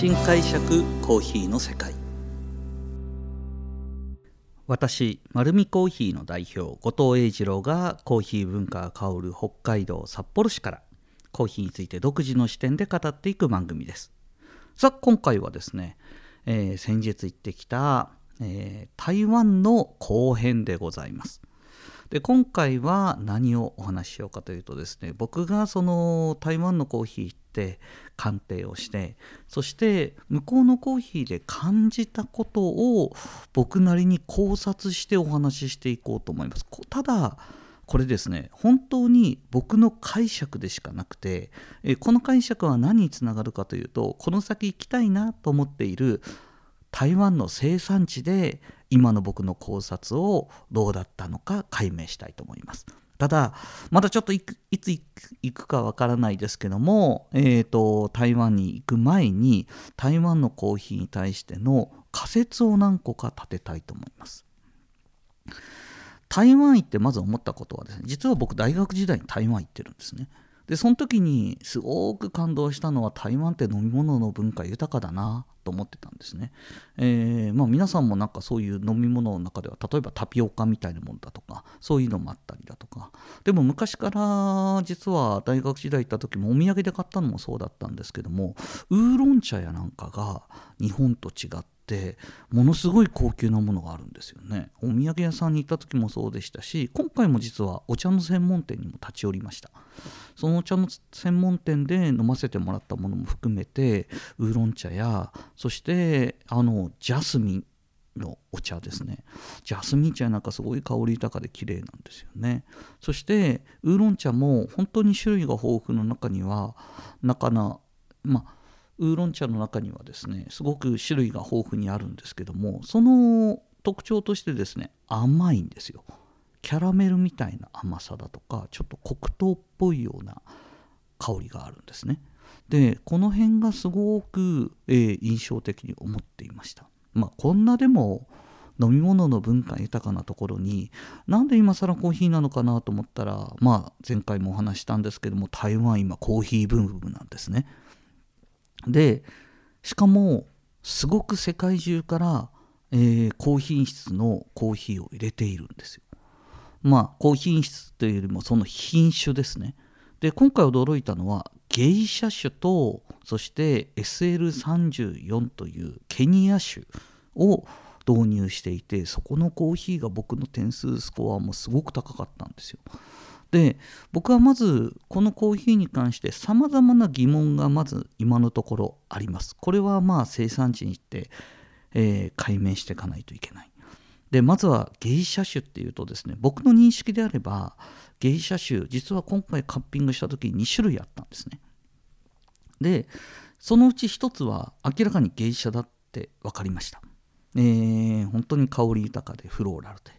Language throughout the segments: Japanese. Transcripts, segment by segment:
新解釈コーヒーの世界。私丸るコーヒーの代表後藤英二郎がコーヒー文化が香る北海道札幌市からコーヒーについて独自の視点で語っていく番組です。さあ今回はですね、えー、先日行ってきた、えー、台湾の後編でございます。で今回は何をお話ししようかというとですね僕がその台湾のコーヒーって鑑定をしてそして向こうのコーヒーで感じたことを僕なりに考察してお話ししていこうと思います。ただこれですね本当に僕の解釈でしかなくてこの解釈は何につながるかというとこの先行きたいなと思っている台湾の生産地で今の僕の考察をどうだったのか解明したいと思います。ただ、まだちょっといつ行くかわからないですけども、えーと、台湾に行く前に台湾のコーヒーに対しての仮説を何個か立てたいと思います。台湾行ってまず思ったことはですね、実は僕大学時代に台湾行ってるんですね。でその時にすごく感動したのは台湾って飲み物の文化豊かだなと思ってたんですね、えー、まあ、皆さんもなんかそういう飲み物の中では例えばタピオカみたいなものだとかそういうのもあったりだとか。でも昔から実は大学時代行った時もお土産で買ったのもそうだったんですけどもウーロン茶やなんかが日本と違ってってものすごい高級なものがあるんですよね。お土産屋さんに行った時もそうでしたし今回も実はお茶の専門店にも立ち寄りました。そのお茶の専門店で飲ませてもらったものも含めてウーロン茶やそしてあのジャスミンのお茶ですね。ジャスミン茶なんかすごい香り豊かで綺麗なんですよね。そしてウーロン茶も本当に種類が豊富の中には中なまあウーロン茶の中にはですねすごく種類が豊富にあるんですけどもその特徴としてですね甘いんですよ。キャラメルみたいな甘さだとかちょっと黒糖っぽいような香りがあるんですね。でこの辺がすごく、えー、印象的に思っていました。まあこんなでも飲み物の文化豊かなところになんで今更コーヒーなのかなと思ったらまあ前回もお話したんですけども台湾今コーヒーブームなんですね。でしかもすごく世界中から、えー、高品質のコーヒーを入れているんですよ。まあ高品質というよりもその品種ですね。で今回驚いたのはゲイシャ種とそして SL34 というケニア種を導入していてそこのコーヒーが僕の点数スコアもすごく高かったんですよ。で僕はまずこのコーヒーに関してさまざまな疑問がまず今のところあります。これはまあ生産地に行って、えー、解明していかないといけない。でまずはゲイシャ種っていうとですね僕の認識であればゲイシャ種実は今回カッピングした時に2種類あったんですね。でそのうち1つは明らかにゲイシャだって分かりました。えー、本当に香り豊かでフローラルで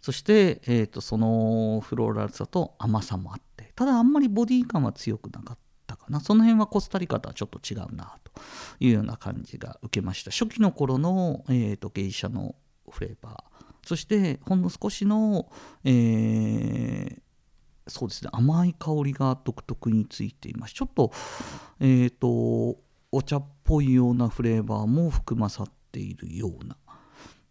そして、えーと、そのフローラルさと甘さもあってただあんまりボディ感は強くなかったかな。その辺はコスタリカとはちょっと違うなというような感じが受けました。初期の頃の、えーと、芸者のフレーバー。そしてほんの少しの、えー、そうですね甘い香りが独特についています。ちょっとえ、ー、とお茶っぽいようなフレーバーも含まさっているような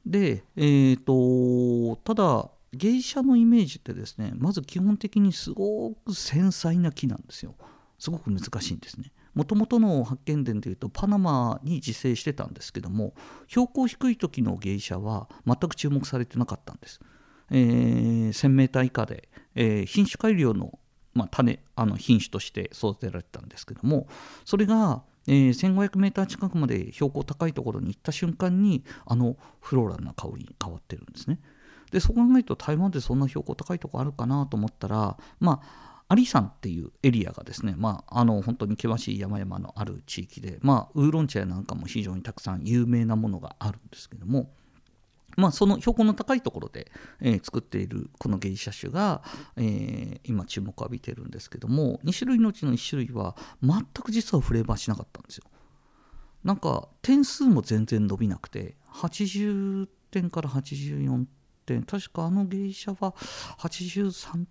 で、えーと、ただ芸者のイメージってですねまず基本的にすごく繊細な木なんですよ。すごく難しいんですね。もともとの発見伝でいうとパナマに自生してたんですけども標高低い時の芸者は全く注目されてなかったんです、えー、1000メーター以下で、えー、品種改良の、まあ、種あの品種として育てられてたんですけどもそれがえー、1500m 近くまで標高高いところに行った瞬間にあのフローラルな香りに変わってるんですね。でそう考えると台湾でそんな標高高いとこあるかなと思ったらまあアリ山っていうエリアがですね、まあ、あの本当に険しい山々のある地域で、まあ、ウーロン茶やなんかも非常にたくさん有名なものがあるんですけども、まあ、その標高の高いところで、えー、作っているこのゲイシャ種が、えー、今注目を浴びてるんですけども2種類のうちの1種類は全く実はフレーバーしなかったんですよ。なんか点数も全然伸びなくて80点から84点確かあの芸者は83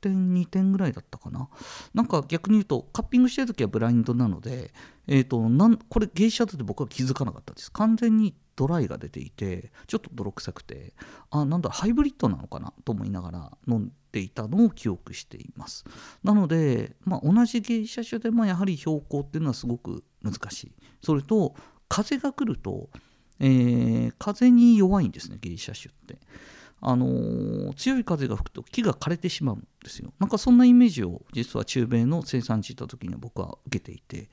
点2点ぐらいだったかななんか逆に言うとカッピングしてる時はブラインドなので、えーと、なんこれ芸者だって僕は気づかなかったです完全にドライが出ていてちょっと泥臭くてあなんだハイブリッドなのかなと思いながら飲んでいたのを記憶しています。なので、まあ、同じ芸者種でもやはり標高っていうのはすごく難しい。それと風が来ると、えー、風に弱いんですね芸者種って。あのー、強い風が吹くと木が枯れてしまうんですよ。なんかそんなイメージを実は中米の生産地行った時には僕は受けていて、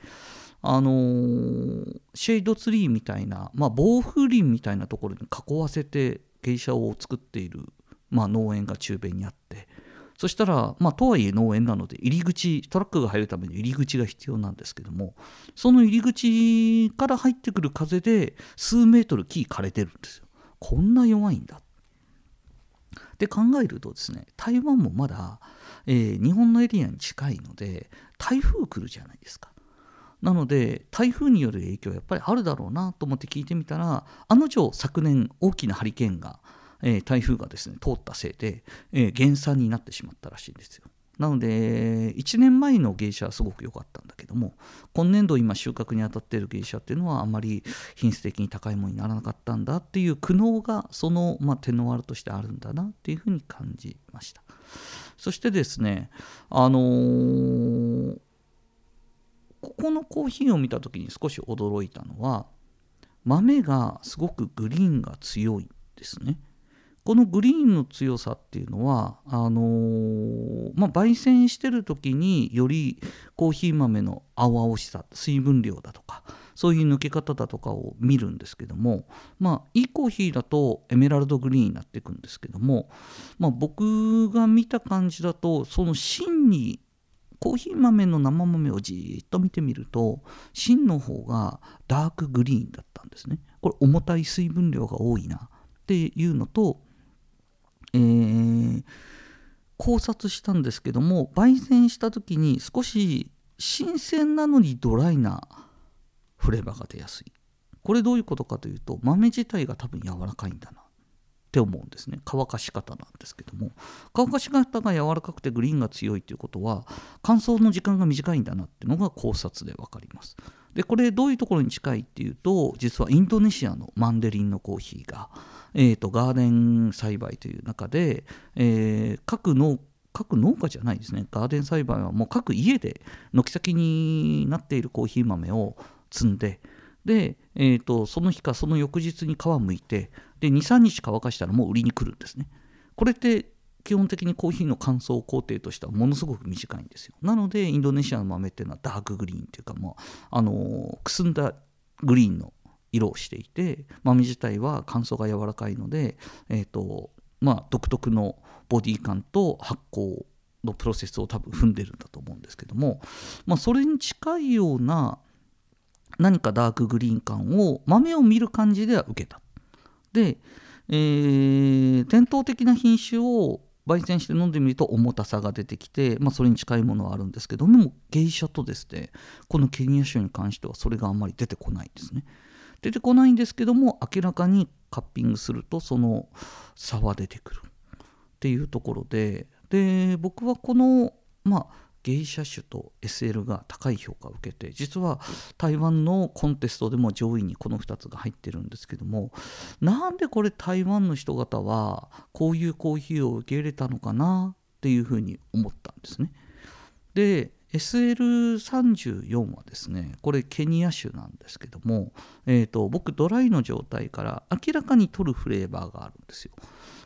あのー、シェイドツリーみたいな、まあ、防風林みたいなところに囲わせて芸者を作っている、まあ、農園が中米にあってそしたら、まあ、とはいえ農園なので入り口トラックが入るために入り口が必要なんですけどもその入り口から入ってくる風で数メートル木枯れてるんですよ。こんな弱いんだ。で考えるとですね台湾もまだ、えー、日本のエリアに近いので台風来るじゃないですか。なので台風による影響やっぱりあるだろうなと思って聞いてみたらあの女昨年大きなハリケーンが、えー、台風がですね通ったせいで、えー、減産になってしまったらしいんですよ。なので1年前の芸者はすごく良かったんだけども今年度今収穫に当たっている芸者っていうのはあまり品質的に高いものにならなかったんだっていう苦悩がその、まあ、手のあるとしてあるんだなっていうふうに感じました。そしてですねあのー、ここのコーヒーを見た時に少し驚いたのは豆がすごくグリーンが強いですね。このグリーンの強さっていうのはあのー、まあ、焙煎してる時によりコーヒー豆の青々しさ水分量だとかそういう抜け方だとかを見るんですけどもまあいいコーヒーだとエメラルドグリーンになっていくんですけども、まあ、僕が見た感じだとその芯にコーヒー豆の生豆をじっと見てみると芯の方がダークグリーンだったんですね。これ重たい水分量が多いなっていうのとえー、考察したんですけども焙煎した時に少し新鮮なのにドライなフレーバーが出やすい。これどういうことかというと豆自体が多分柔らかいんだな。って思うんですね。乾かし方なんですけども。乾かし方が柔らかくてグリーンが強いということは乾燥の時間が短いんだなっていうのが考察で分かります。でこれどういうところに近いっていうと実はインドネシアのマンデリンのコーヒーがえーと、ガーデン栽培という中で、えー、各農各農家じゃないですね。ガーデン栽培はもう各家で軒先になっているコーヒー豆を摘んでで、えーと、その日かその翌日に皮むいてで23日乾かしたらもう売りに来るんですねこれって基本的にコーヒーの乾燥工程としてはものすごく短いんですよなのでインドネシアの豆っていうのはダークグリーンっていうかもうあのくすんだグリーンの色をしていて豆自体は乾燥が柔らかいので、えーとまあ、独特のボディ感と発酵のプロセスを多分踏んでるんだと思うんですけども、まあ、それに近いような何かダークグリーン感を豆を見る感じでは受けた。で、えー、伝統的な品種を焙煎して飲んでみると重たさが出てきて、まあ、それに近いものはあるんですけども芸者とですねこのケニア州に関してはそれがあんまり出てこないんですね。出てこないんですけども明らかにカッピングするとその差は出てくるっていうところでで僕はこのまあ芸者種と SL が高い評価を受けて実は台湾のコンテストでも上位にこの2つが入ってるんですけどもなんでこれ台湾の人方はこういうコーヒーを受け入れたのかなっていうふうに思ったんですね。で SL34 はですねこれケニア種なんですけども、えーと、僕ドライの状態から明らかに取るフレーバーがあるんですよ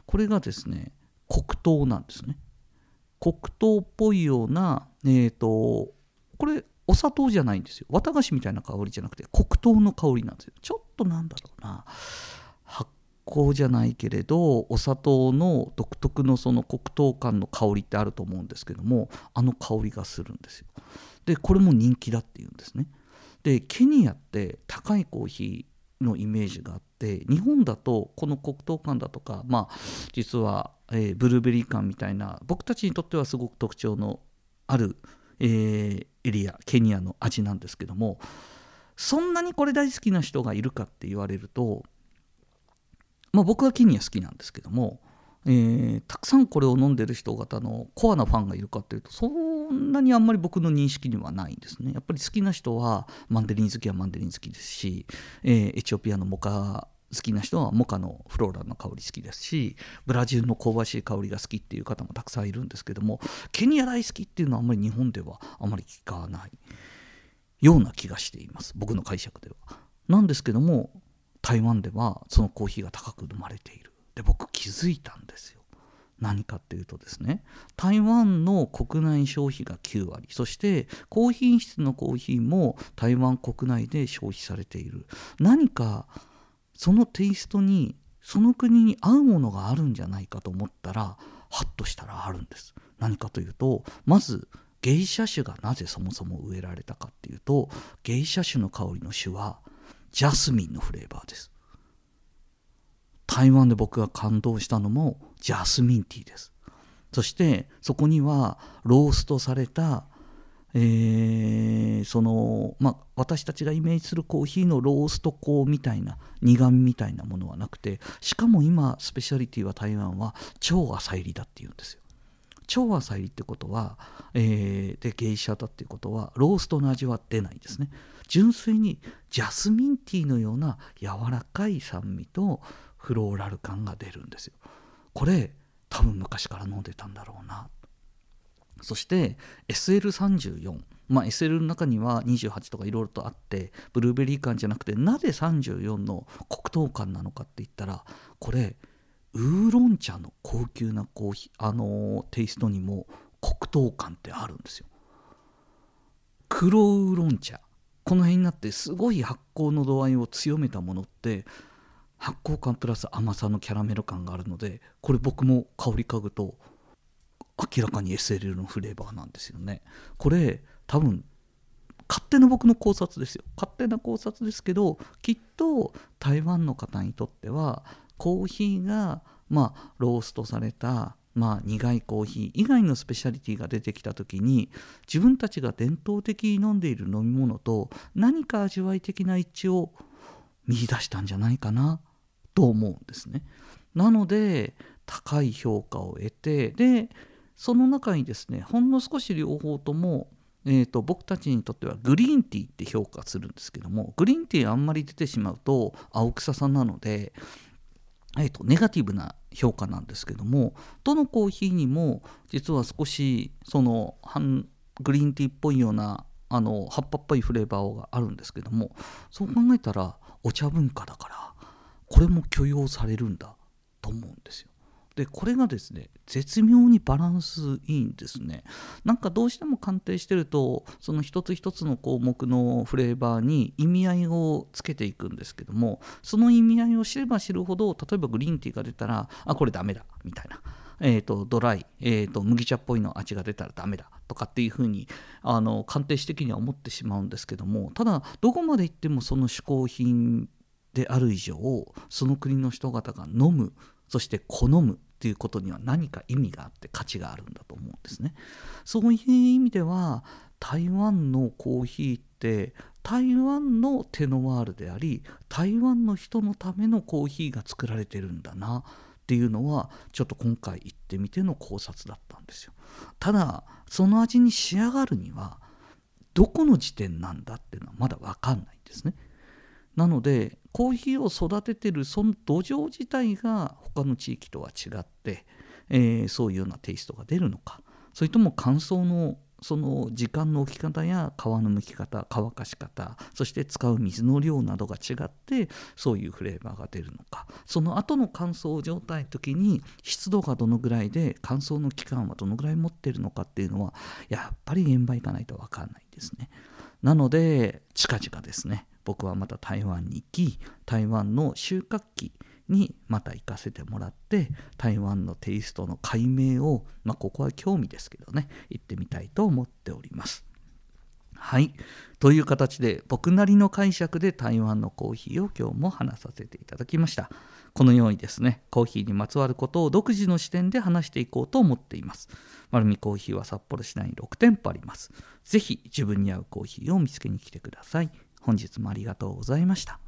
これがですね黒糖なんですね黒糖っぽいようなえっ、ー、とこれお砂糖じゃないんですよ。綿菓子みたいな香りじゃなくて黒糖の香りなんですよ。ちょっとなんだろうな。発酵じゃないけれどお砂糖の独特のその黒糖感の香りってあると思うんですけどもあの香りがするんですよ。でこれも人気だっていうんですね。でケニアって高いコーヒーのイメージがあって日本だとこの黒糖感だとかまあ実は、えー、ブルーベリー感みたいな僕たちにとってはすごく特徴のある、えー、エリアケニアの味なんですけどもそんなにこれ大好きな人がいるかって言われるとまあ、僕はケニア好きなんですけどもえー、たくさんこれを飲んでる人方のコアなファンがいるかっていうとそんなにあんまり僕の認識にはないんですね。やっぱり好きな人はマンデリン好きはマンデリン好きですし、えー、エチオピアのモカ好きな人はモカのフローラの香り好きですしブラジルの香ばしい香りが好きっていう方もたくさんいるんですけどもケニア大好きっていうのはあんまり日本ではあまり聞かないような気がしています僕の解釈では。なんですけども台湾ではそのコーヒーが高く飲まれている。で僕気づいたんですよ。何かっていうとですね台湾の国内消費が9割そして高品質のコーヒーも台湾国内で消費されている何かそのテイストにその国に合うものがあるんじゃないかと思ったらハッとしたらあるんです。何かというとまず芸者種がなぜそもそも植えられたかっていうと芸者種の香りの種はジャスミンのフレーバーです。台湾で僕が感動したのもジャスミンティーです。そしてそこにはローストされた、えー、そのまあ、私たちがイメージするコーヒーのロースト香みたいな苦味みたいなものはなくてしかも今スペシャリティは台湾は超浅入りだっていうんですよ。超浅入りってことは、えー、で芸者だっていうことはローストの味は出ないですね。純粋にジャスミンティーのような柔らかい酸味とフローラル感が出るんですよ。これ多分昔から飲んでたんだろうな。っそして SL34 まあ SL の中には28とかいろいろとあってブルーベリー感じゃなくてなぜ34の黒糖感なのかって言ったらこれウーロン茶の高級なコーヒーあのー、テイストにも黒糖感ってあるんですよ。黒ウーロン茶。この辺になってすごい発酵の度合いを強めたものって発酵感プラス甘さのキャラメル感があるのでこれ僕も香り嗅ぐと明らかに SLL のフレーバーなんですよねこれ多分勝手な僕の考察ですよ勝手な考察ですけどきっと台湾の方にとってはコーヒーがまあローストされたまあ、苦いコーヒー以外のスペシャリティが出てきた時に自分たちが伝統的に飲んでいる飲み物と何か味わい的な一致を見出したんじゃないかなと思うんですね。なので高い評価を得てでその中にですねほんの少し両方ともえーと、僕たちにとってはグリーンティーって評価するんですけどもグリーンティーあんまり出てしまうと青臭さなので、えーと、ネガティブな評価なんですけどもどのコーヒーにも実は少しそのグリーンティーっぽいようなあの葉っぱっぽいフレーバーがあるんですけどもそう考えたらお茶文化だからこれも許容されるんだと思うんですよ。でこれがですね絶妙にバランスいいんですねなんかどうしても鑑定してるとその一つ一つの項目のフレーバーに意味合いをつけていくんですけどもその意味合いを知れば知るほど例えばグリーンティーが出たらあこれダメだみたいな。えーと、ドライ、えーと、麦茶っぽいの味が出たらダメだとかっていうふうにあの鑑定士的には思ってしまうんですけどもただどこまでいってもその嗜好品である以上その国の人方が飲むそして好むっていうことには何か意味があって価値があるんだと思うんですね。そういう意味では台湾のコーヒーって台湾のテノワールであり台湾の人のためのコーヒーが作られてるんだなっていうのはちょっと今回行ってみての考察だったんですよ。ただその味に仕上がるにはどこの時点なんだっていうのはまだ分かんないんですね。なのでコーヒーを育ててるその土壌自体が他の地域とは違って、えー、そういうようなテイストが出るのか。それとも乾燥のその時間の置き方や皮の剥き方乾かし方そして使う水の量などが違ってそういうフレーバーが出るのか。その後の乾燥状態の時に湿度がどのぐらいで乾燥の期間はどのぐらい持ってるのかっていうのはやっぱり現場行かないと分かんないんですね。なので近々ですね。僕はまた台湾に行き台湾の収穫期にまた行かせてもらって台湾のテイストの解明を、まあ、ここは興味ですけどね行ってみたいと思っております。はい。という形で僕なりの解釈で台湾のコーヒーを今日も話させていただきました。このようにですね、コーヒーにまつわることを独自の視点で話していこうと思っています。丸見コーヒーは札幌市内に6店舗あります。ぜひ自分に合うコーヒーを見つけに来てください。本日もありがとうございました。